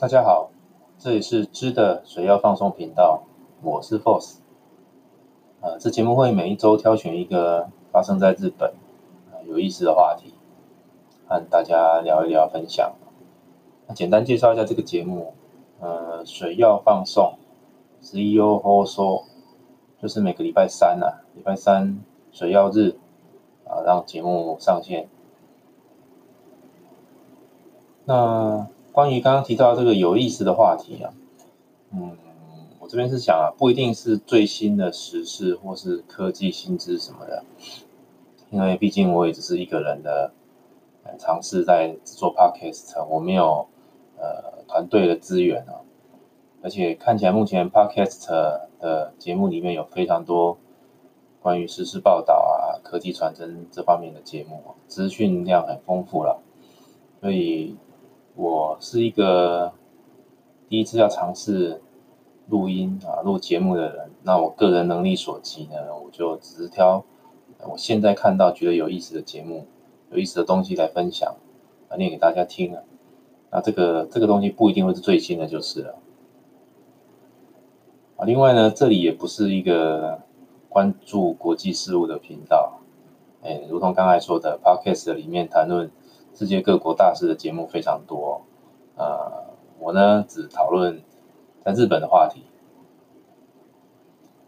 大家好，这里是知的水药放送频道，我是 Force。呃，这节目会每一周挑选一个发生在日本有意思的话题，和大家聊一聊分享。那简单介绍一下这个节目，呃，水药放送，CEO 放送，就是每个礼拜三啊，礼拜三水药日啊，让节目上线。那关于刚刚提到这个有意思的话题啊，嗯，我这边是想啊，不一定是最新的时事或是科技新知什么的，因为毕竟我也只是一个人的尝试在做 podcast，我没有呃团队的资源啊，而且看起来目前 podcast 的节目里面有非常多关于时事报道啊、科技传真这方面的节目，资讯量很丰富了，所以。我是一个第一次要尝试录音啊录节目的人，那我个人能力所及呢，我就只是挑我现在看到觉得有意思的节目、有意思的东西来分享啊念给大家听啊。那这个这个东西不一定会是最新的，就是了啊。另外呢，这里也不是一个关注国际事务的频道，哎，如同刚才说的，Podcast 里面谈论。世界各国大事的节目非常多，呃，我呢只讨论在日本的话题。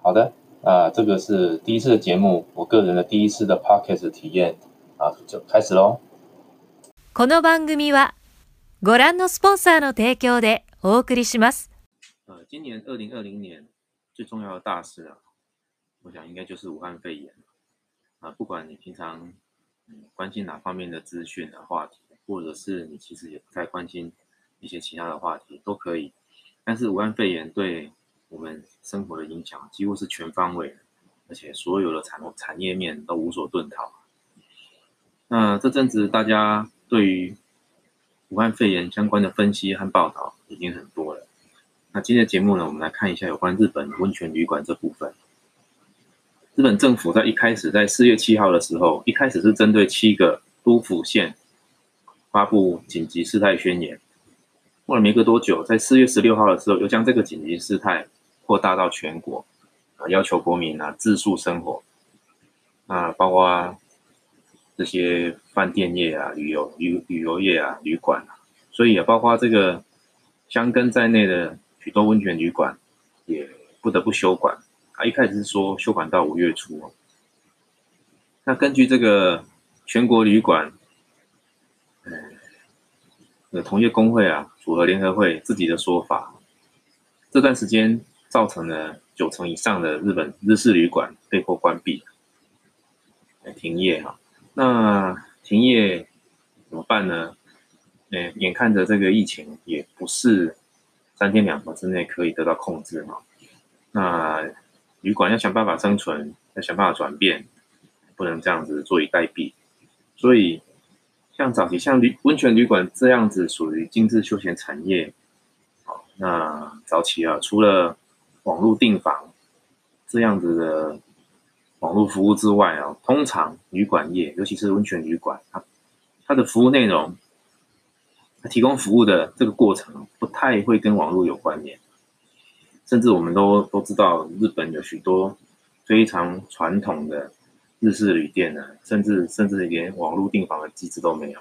好的，啊，这个是第一次的节目，我个人的第一次的 podcast 体验，啊，就开始喽。この番組はご覧のスポンサーの提供でお送りします。呃，今年二零二零年最重要的大事啊，我想应该就是武汉肺炎啊，不管你平常。 关心哪方面的资讯的话题，或者是你其实也不太关心一些其他的话题，都可以。但是武汉肺炎对我们生活的影响几乎是全方位的，而且所有的产产业面都无所遁逃。那这阵子大家对于武汉肺炎相关的分析和报道已经很多了。那今天的节目呢，我们来看一下有关日本温泉旅馆这部分。日本政府在一开始，在四月七号的时候，一开始是针对七个都府县发布紧急事态宣言。过了没隔多久，在四月十六号的时候，又将这个紧急事态扩大到全国，啊，要求国民啊自述生活，啊，包括这些饭店业啊、旅游旅旅游业啊、旅馆啊，所以也包括这个香根在内的许多温泉旅馆也不得不休馆。他一开始是说休馆到五月初，那根据这个全国旅馆，呃，同业工会啊，组合联合会自己的说法，这段时间造成了九成以上的日本日式旅馆被迫关闭，停业哈。那停业怎么办呢？呃，眼看着这个疫情也不是三天两头之内可以得到控制嘛，那。旅馆要想办法生存，要想办法转变，不能这样子坐以待毙。所以，像早期像旅温泉旅馆这样子属于精致休闲产业，好，那早期啊，除了网络订房这样子的网络服务之外啊，通常旅馆业，尤其是温泉旅馆，它它的服务内容，它提供服务的这个过程不太会跟网络有关联。甚至我们都都知道，日本有许多非常传统的日式旅店呢，甚至甚至连网络订房的机制都没有。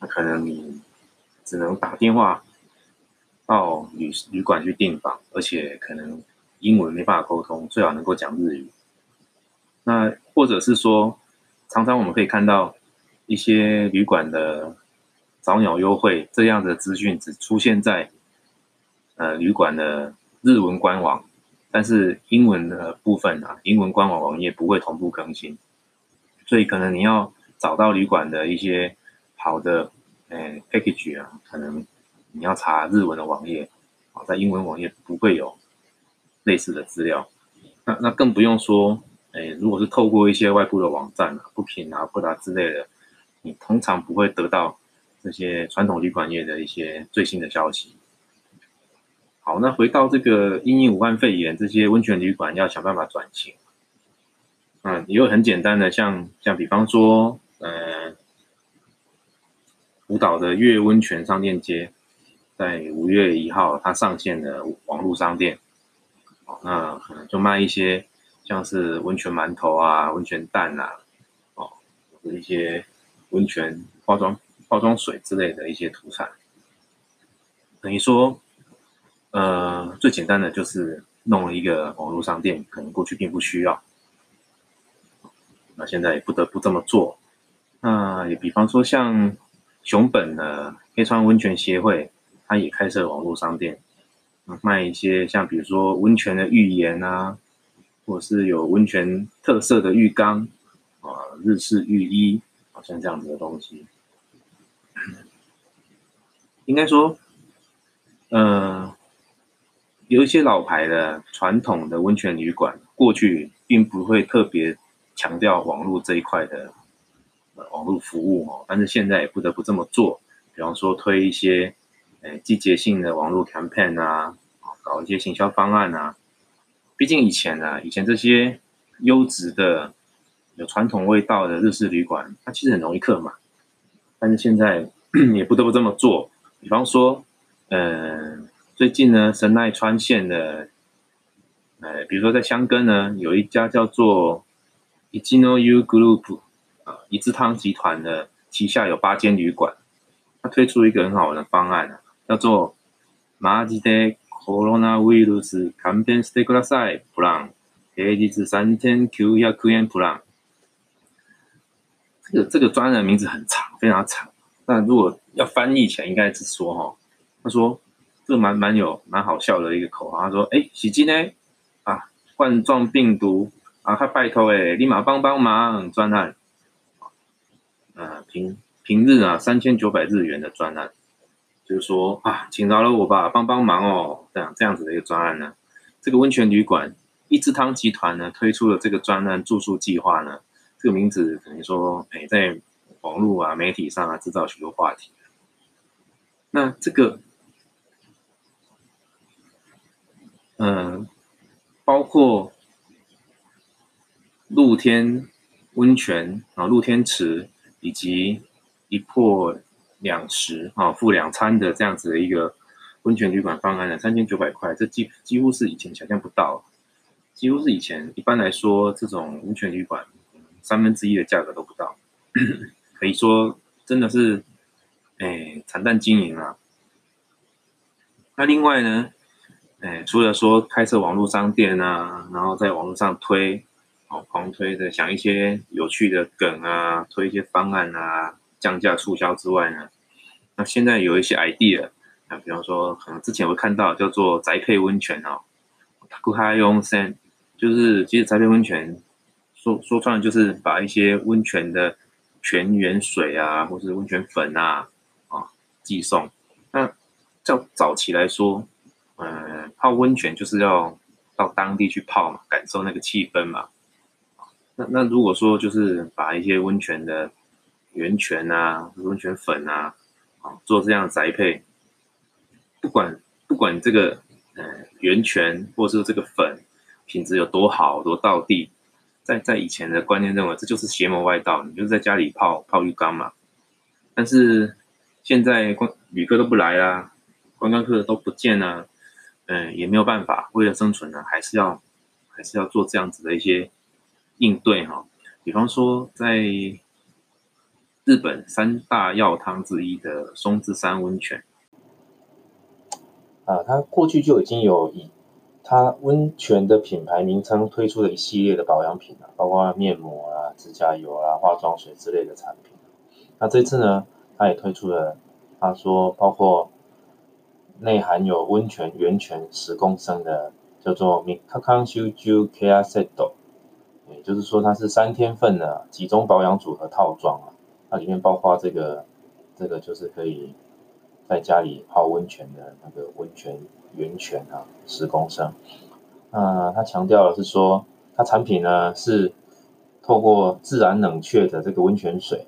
那可能你只能打电话到旅旅馆去订房，而且可能英文没办法沟通，最好能够讲日语。那或者是说，常常我们可以看到一些旅馆的早鸟优惠这样的资讯，只出现在呃旅馆的。日文官网，但是英文的部分啊，英文官网网页不会同步更新，所以可能你要找到旅馆的一些好的诶 package 啊，可能你要查日文的网页啊，在英文网页不会有类似的资料。那那更不用说诶，如果是透过一些外部的网站啊，不品啊、不达之类的，你通常不会得到这些传统旅馆业的一些最新的消息。好，那回到这个因应武汉肺炎，这些温泉旅馆要想办法转型。嗯，也有很简单的，像像比方说，呃，福岛的月温泉商店街，在五月一号它上线的网络商店，哦，那可能就卖一些像是温泉馒头啊、温泉蛋啊，哦，一些温泉化妆化妆水之类的一些土产，等于说，呃，最简单的就是弄了一个网络商店，可能过去并不需要，那现在也不得不这么做。那也比方说像熊本的黑川温泉协会，它也开设网络商店，卖一些像比如说温泉的浴盐啊，或是有温泉特色的浴缸啊、日式浴衣，好像这样子的东西。应该说，呃，有一些老牌的传统的温泉旅馆，过去并不会特别强调网络这一块的。网络服务哦，但是现在也不得不这么做。比方说推一些，诶季节性的网络 campaign 啊，搞一些行销方案啊。毕竟以前呢，以前这些优质的、有传统味道的日式旅馆，它其实很容易客满。但是现在 也不得不这么做。比方说，嗯，最近呢，神奈川县的，呃，比如说在香根呢，有一家叫做 Ichino U Group。啊，一之汤集团的旗下有八间旅馆，它推出一个很好玩的方案啊，叫做“マジでコロナウイルス勘弁してくださいプラン”，平日三千九百円プラン。这个这个专案名字很长，非常长。那如果要翻译起来，应该是说哈，他说 这蛮蛮有蛮好笑的一个口号，他说：“哎，洗机呢？啊，冠状病毒啊，他拜托哎，立马帮帮忙专案。”呃，平平日啊，三千九百日元的专案，就是说啊，请饶了我吧，帮帮忙哦，这样这样子的一个专案呢。这个温泉旅馆一之汤集团呢推出了这个专案住宿计划呢，这个名字等于说，哎，在网络啊媒体上啊制造许多话题。那这个，嗯，包括露天温泉啊，露天池。以及一破两食啊，付两餐的这样子的一个温泉旅馆方案呢，三千九百块，这几几乎是以前想象不到，几乎是以前一般来说这种温泉旅馆三分之一的价格都不到，可以说真的是哎惨淡经营啊。那另外呢，哎除了说开设网络商店啊，然后在网络上推。哦狂推的想一些有趣的梗啊，推一些方案啊，降价促销之外呢，那现在有一些 idea 啊，比方说可能之前会看到叫做宅配温泉哦，古哈用森，就是其实宅配温泉说说穿了就是把一些温泉的泉源水啊，或是温泉粉啊啊寄送。那较早期来说，嗯，泡温泉就是要到当地去泡嘛，感受那个气氛嘛。那那如果说就是把一些温泉的源泉啊、温泉粉啊，啊做这样宅配，不管不管这个呃源泉或是这个粉品质有多好多到地，在在以前的观念认为这就是邪魔外道，你就在家里泡泡浴缸嘛。但是现在观旅客都不来啦，观光客都不见了，嗯也没有办法，为了生存呢，还是要还是要做这样子的一些。应对哈，比方说在日本三大药汤之一的松之山温泉，啊，它过去就已经有以它温泉的品牌名称推出了一系列的保养品了，包括面膜啊、指甲油啊、化妆水之类的产品。那这次呢，它也推出了，他说包括内含有温泉源泉十公升的，叫做 Mikakan Shuju Care Set。也就是说，它是三天份的集中保养组合套装啊，它里面包括这个，这个就是可以在家里泡温泉的那个温泉源泉啊，十公升。那它强调的是说，它产品呢是透过自然冷却的这个温泉水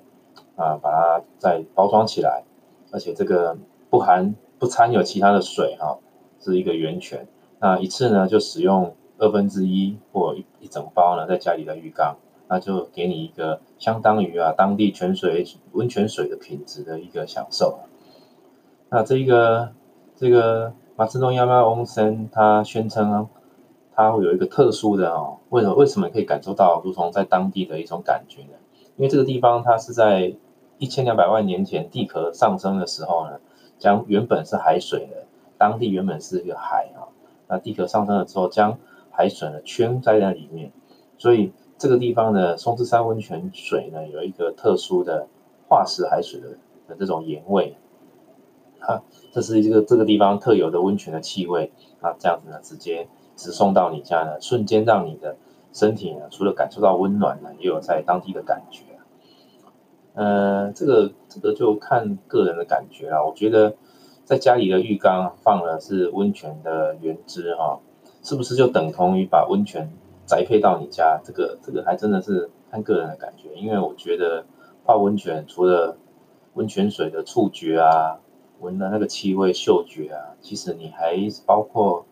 啊，把它再包装起来，而且这个不含不掺有其他的水哈，是一个源泉。那一次呢就使用。二分之一或一一整包呢，在家里的浴缸，那就给你一个相当于啊当地泉水温泉水的品质的一个享受。那这个这个马自东亚马翁森他宣称，他会有一个特殊的哦，为什么为什么可以感受到如同在当地的一种感觉呢？因为这个地方它是在一千两百万年前地壳上升的时候呢，将原本是海水的当地原本是一个海啊，那地壳上升了之后，将海水呢圈在那里面，所以这个地方的松之山温泉水呢有一个特殊的化石海水的的这种盐味。啊，这是这个这个地方特有的温泉的气味啊，这样子呢，直接直送到你家呢，瞬间让你的身体呢，除了感受到温暖呢，也有在当地的感觉。呃，这个这个就看个人的感觉啦。我觉得在家里的浴缸放的是温泉的原汁哈，是不是就等同于把温泉宅配到你家？这个这个还真的是看个人的感觉，因为我觉得泡温泉除了温泉水的触觉啊。闻的那个气味、嗅觉啊，其实你还包括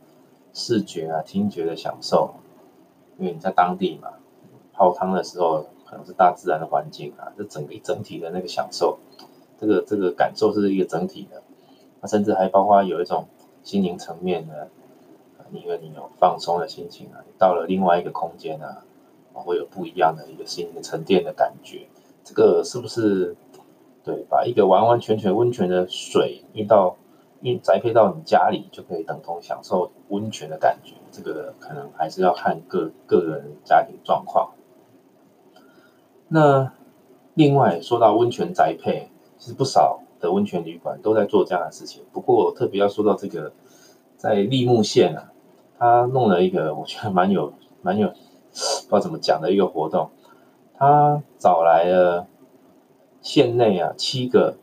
视觉啊、听觉的享受，因为你在当地嘛，泡汤的时候可能是大自然的环境啊，这整个一整体的那个享受，这个这个感受是一个整体的，那甚至还包括有一种心灵层面的，因为你有放松的心情啊，你到了另外一个空间啊，会有不一样的一个心灵沉淀的感觉，这个是不是？对，把一个完完全全温泉的水运到运宅配到你家里，就可以等同享受温泉的感觉。这个可能还是要看个个人家庭状况。那另外说到温泉宅配，其实不少的温泉旅馆都在做这样的事情。不过特别要说到这个，在立木县啊，他弄了一个我觉得蛮有蛮有不知道怎么讲的一个活动，他找来了。县内啊，七个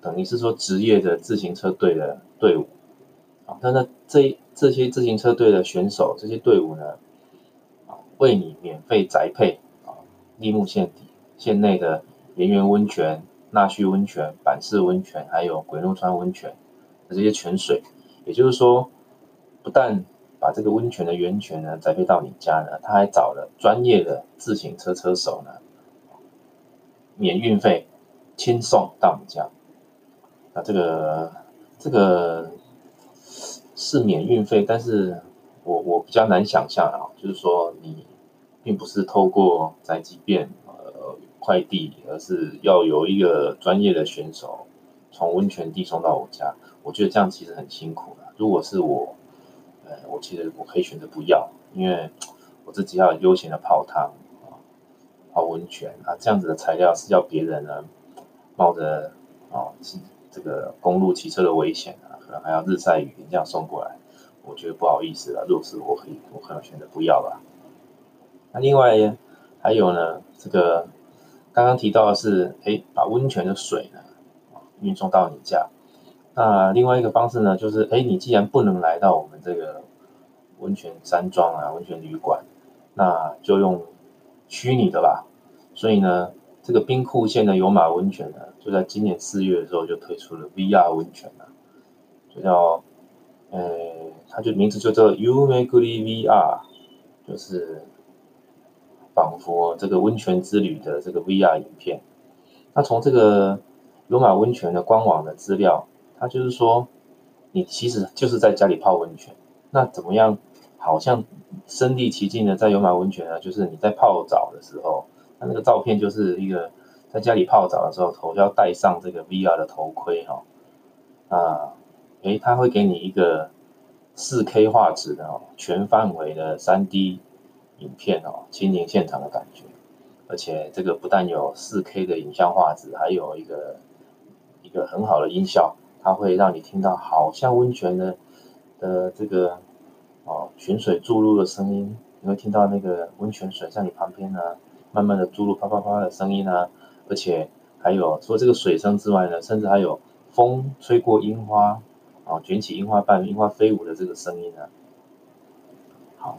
等于是说职业的自行车队的队伍啊，那那这这些自行车队的选手，这些队伍呢，啊，为你免费宅配，立木县底县内的圆圆温泉、纳须温泉、板式温泉，还有鬼怒川温泉这些泉水，也就是说，不但把这个温泉的源泉呢宅配到你家呢，他还找了专业的自行车车手呢。免运费，轻送到你家。那这个这个是免运费，但是我我比较难想象啊，就是说你并不是透过宅急便呃快递，而是要有一个专业的选手从温泉地送到我家。我觉得这样其实很辛苦的。如果是我，呃，我其实我可以选择不要，因为我自己要悠闲的泡汤啊。泡温泉啊，这样子的材料是要别人呢冒着啊这个公路骑车的危险啊，可能还要日晒雨淋这样送过来，我觉得不好意思了。如果是我可以，我可能选择不要吧。另外还有呢，这个刚刚提到的是，哎，把温泉的水呢运送到你家。那另外一个方式呢，就是哎，你既然不能来到我们这个温泉山庄啊、温泉旅馆，那就用虚拟的吧。所以呢，这个兵库县的有马温泉呢，就在今年四月的时候就推出了 VR 温泉了，就叫，呃，它就名字就叫 Umeguri VR，就是仿佛这个温泉之旅的这个 VR 影片。那从这个罗马温泉的官网的资料，它就是说，你其实就是在家里泡温泉，那怎么样？好像身临其境的在有马温泉呢，就是你在泡澡的时候。他那个照片就是一个在家里泡澡的时候，头要戴上这个 VR 的头盔哈，啊，诶，他会给你一个四 K 画质的哦，全范围的三 D 影片哦，亲临现场的感觉，而且这个不但有四 K 的影像画质，还有一个一个很好的音效，它会让你听到好像温泉的的这个哦泉水注入的声音，你会听到那个温泉水在你旁边呢。慢慢的注入啪啪啪的声音啊，而且还有除了这个水声之外呢，甚至还有风吹过樱花啊，卷起樱花瓣，樱花飞舞的这个声音啊。好，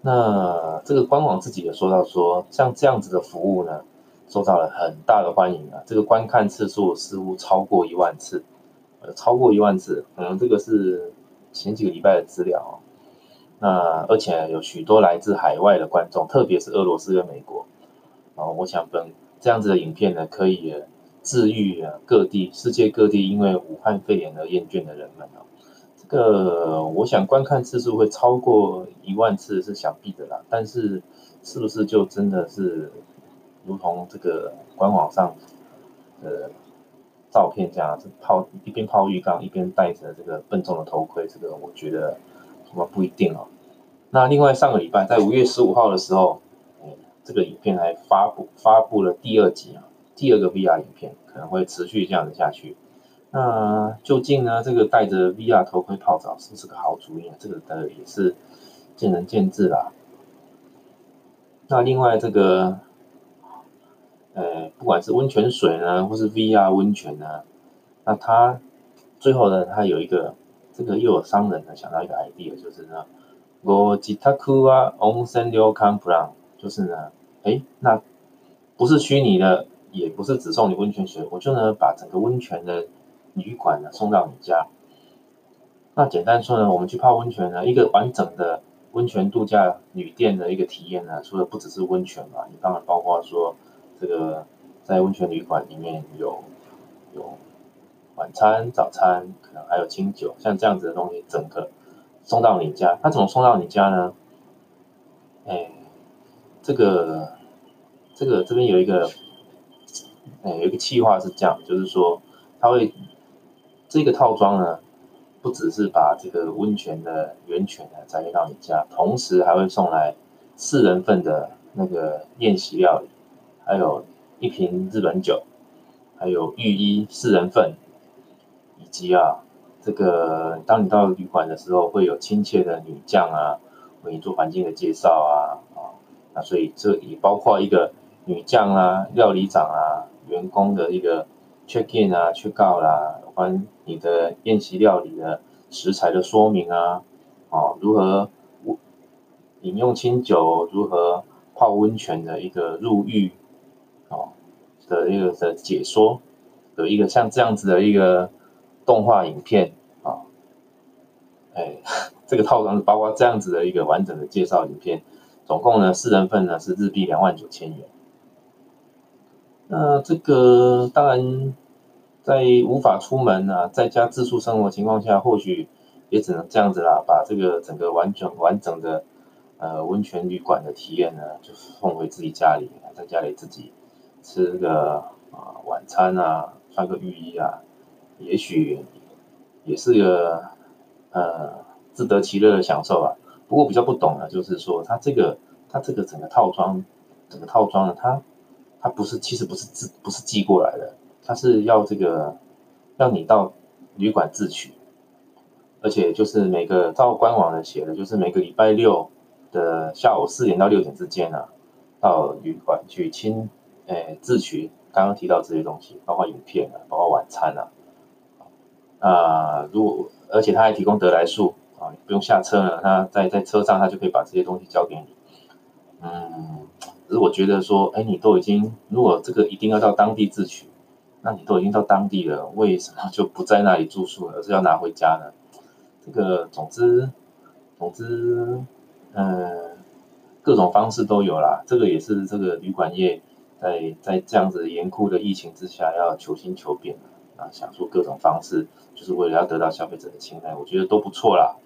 那这个官网自己也说到说，像这样子的服务呢，受到了很大的欢迎啊，这个观看次数似乎超过一万次，呃，超过一万次，可能这个是前几个礼拜的资料啊。那而且有许多来自海外的观众，特别是俄罗斯跟美国。哦，我想本这样子的影片呢，可以治愈啊各地世界各地因为武汉肺炎而厌倦的人们哦。个我想观看次数会超过一万次是想必的啦，但是是不是就真的是如同这个官网上的照片这样，是泡一边泡浴缸一边戴着这个笨重的头盔，这个我觉得恐怕不一定哦。那另外上个礼拜在五月十五号的时候，这个影片还发布发布了第二集啊，第二个 VR 影片可能会持续这样子下去。那究竟呢，这个戴着 VR 头盔泡澡是不是个好主意啊？这个的也是见仁见智啦。那另外这个，呃，不管是温泉水呢，或是 VR 温泉呢，那它最后呢，它有一个这个又有商人呢想到一个 idea，就是呢。我吉他库啊，温泉流康普朗，就是呢，哎，那不是虚拟的，也不是只送你温泉水，我就呢把整个温泉的旅馆呢送到你家。那简单说呢，我们去泡温泉呢，一个完整的温泉度假旅店的一个体验呢，除了不只是温泉嘛，你当然包括说这个在温泉旅馆里面有有晚餐、早餐，可能还有清酒，像这样子的东西，整个。送到你家，他怎么送到你家呢？哎，这个，这个这边有一个，哎，有一个计划是这样，就是说，他会这个套装呢，不只是把这个温泉的源泉呢载到你家，同时还会送来四人份的那个宴席料理，还有一瓶日本酒，还有浴衣四人份，以及啊。这个，当你到旅馆的时候，会有亲切的女将啊，为你做环境的介绍啊，啊，那所以这也包括一个女将啊、料理长啊、员工的一个 check in 啊、去告啦，有关你的宴席料理的食材的说明啊，哦，如何饮用清酒，如何泡温泉的一个入浴，哦的一个的解说有一个像这样子的一个动画影片啊。哎，这个套装是包括这样子的一个完整的介绍影片，总共呢四人份呢是日币两万九千元。那这个当然在无法出门啊，在家自宿生活情况下，或许也只能这样子啦，把这个整个完整完整的呃温泉旅馆的体验呢，就送回自己家里，在家里自己吃个啊晚餐啊，穿个浴衣啊，也许也是个。呃，自得其乐的享受啊。不过比较不懂的，就是说它这个它这个整个套装，整个套装呢，它它不是其实不是自不是寄过来的，他是要这个要你到旅馆自取，而且就是每个照官网的写的，就是每个礼拜六的下午四点到六点之间啊，到旅馆去亲诶自取刚刚提到这些东西，包括影片啊，包括晚餐啊，啊如果。而且他还提供得来速啊，不用下车呢，他在在车上他就可以把这些东西交给你。嗯，只是我觉得说，哎，你都已经如果这个一定要到当地自取，那你都已经到当地了，为什么就不在那里住宿，而是要拿回家呢？这个总之总之，嗯，各种方式都有啦。这个也是这个旅馆业在在这样子严酷的疫情之下要求新求变啊，想出各种方式，就是为了要得到消费者的青睐，我觉得都不错啦。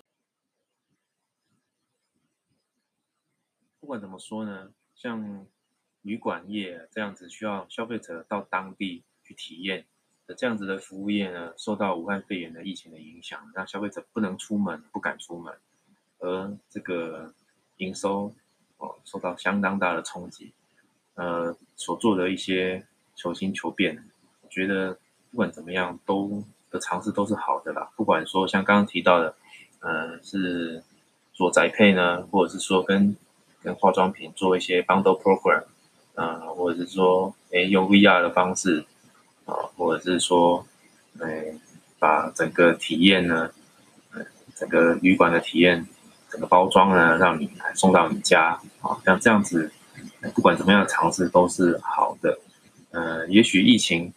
不管怎么说呢，像旅馆业这样子需要消费者到当地体验这样子的服务业呢，受到武汉肺炎的疫情的影响，让消费者不能出门，不敢出门，而这个营收哦受到相当大的冲击。呃，所做的一些求新求变，我觉得。不管怎么样，都的尝试都是好的啦。不管说像刚刚提到的，呃，是做宅配呢，或者是说跟跟化妆品做一些 bundle program，啊，或者是说，哎，用 VR 的方式，啊，或者是说，哎，把整个体验呢，嗯，整个旅馆的体验，整个包装呢，让你来送到你家，啊，像这样子，不管怎么样的尝试都是好的。嗯，也许疫情。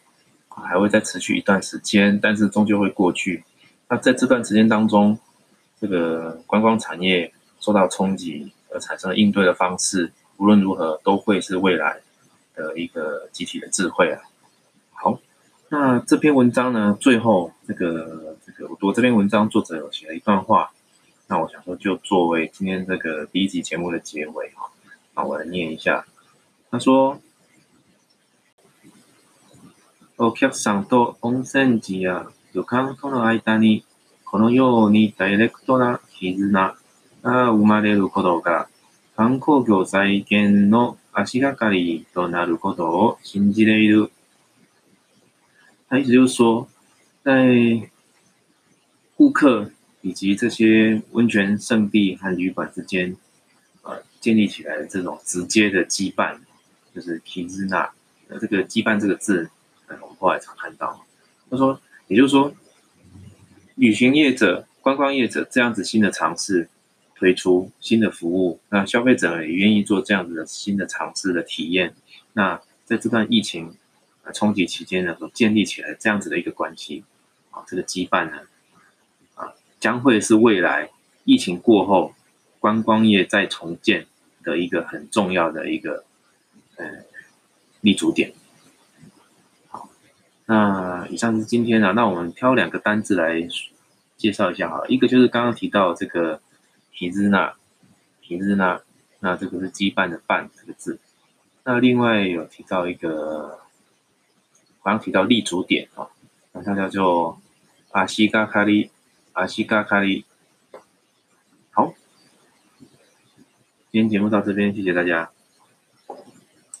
还会再持续一段时间，但是终究会过去。那在这段时间当中，这个观光产业受到冲击而产生的应对的方式，无论如何都会是未来的一个集体的智慧啊。那这篇文章呢，最后这个这个我读这篇文章，作者有写了一段话，那我想说就作为今天这个第一集节目的结尾哈，那我来念一下。他说：“お客さんと温泉地や旅館との間にこのようにダイレクトな絆が生まれることが観光業再建の足がかりとなることを信じている。”他意思就是说，在顾客以及这些温泉圣地和旅馆之间，呃，建立起来的这种直接的羁绊，就是 kizuna。那这个羁绊这个字，呃，我们后来常看到。他说，也就是说，旅行业者、观光业者这样子新的尝试推出新的服务，那消费者也愿意做这样子的新的尝试的体验。那在这段疫情。冲击期间呢，所建立起来这样子的一个关系，啊，这个羁绊呢，啊，将会是未来疫情过后观光业再重建的一个很重要的一个呃立足点。好，那以上是今天啊，那我们挑两个单字来介绍一下哈，一个就是刚刚提到这个皮日那，皮日那，那这个是羁绊的绊这个字，那另外有提到一个。刚提到立足点啊，那它叫做阿西嘎卡利，阿西嘎卡利。好，今天节目到这边，谢谢大家。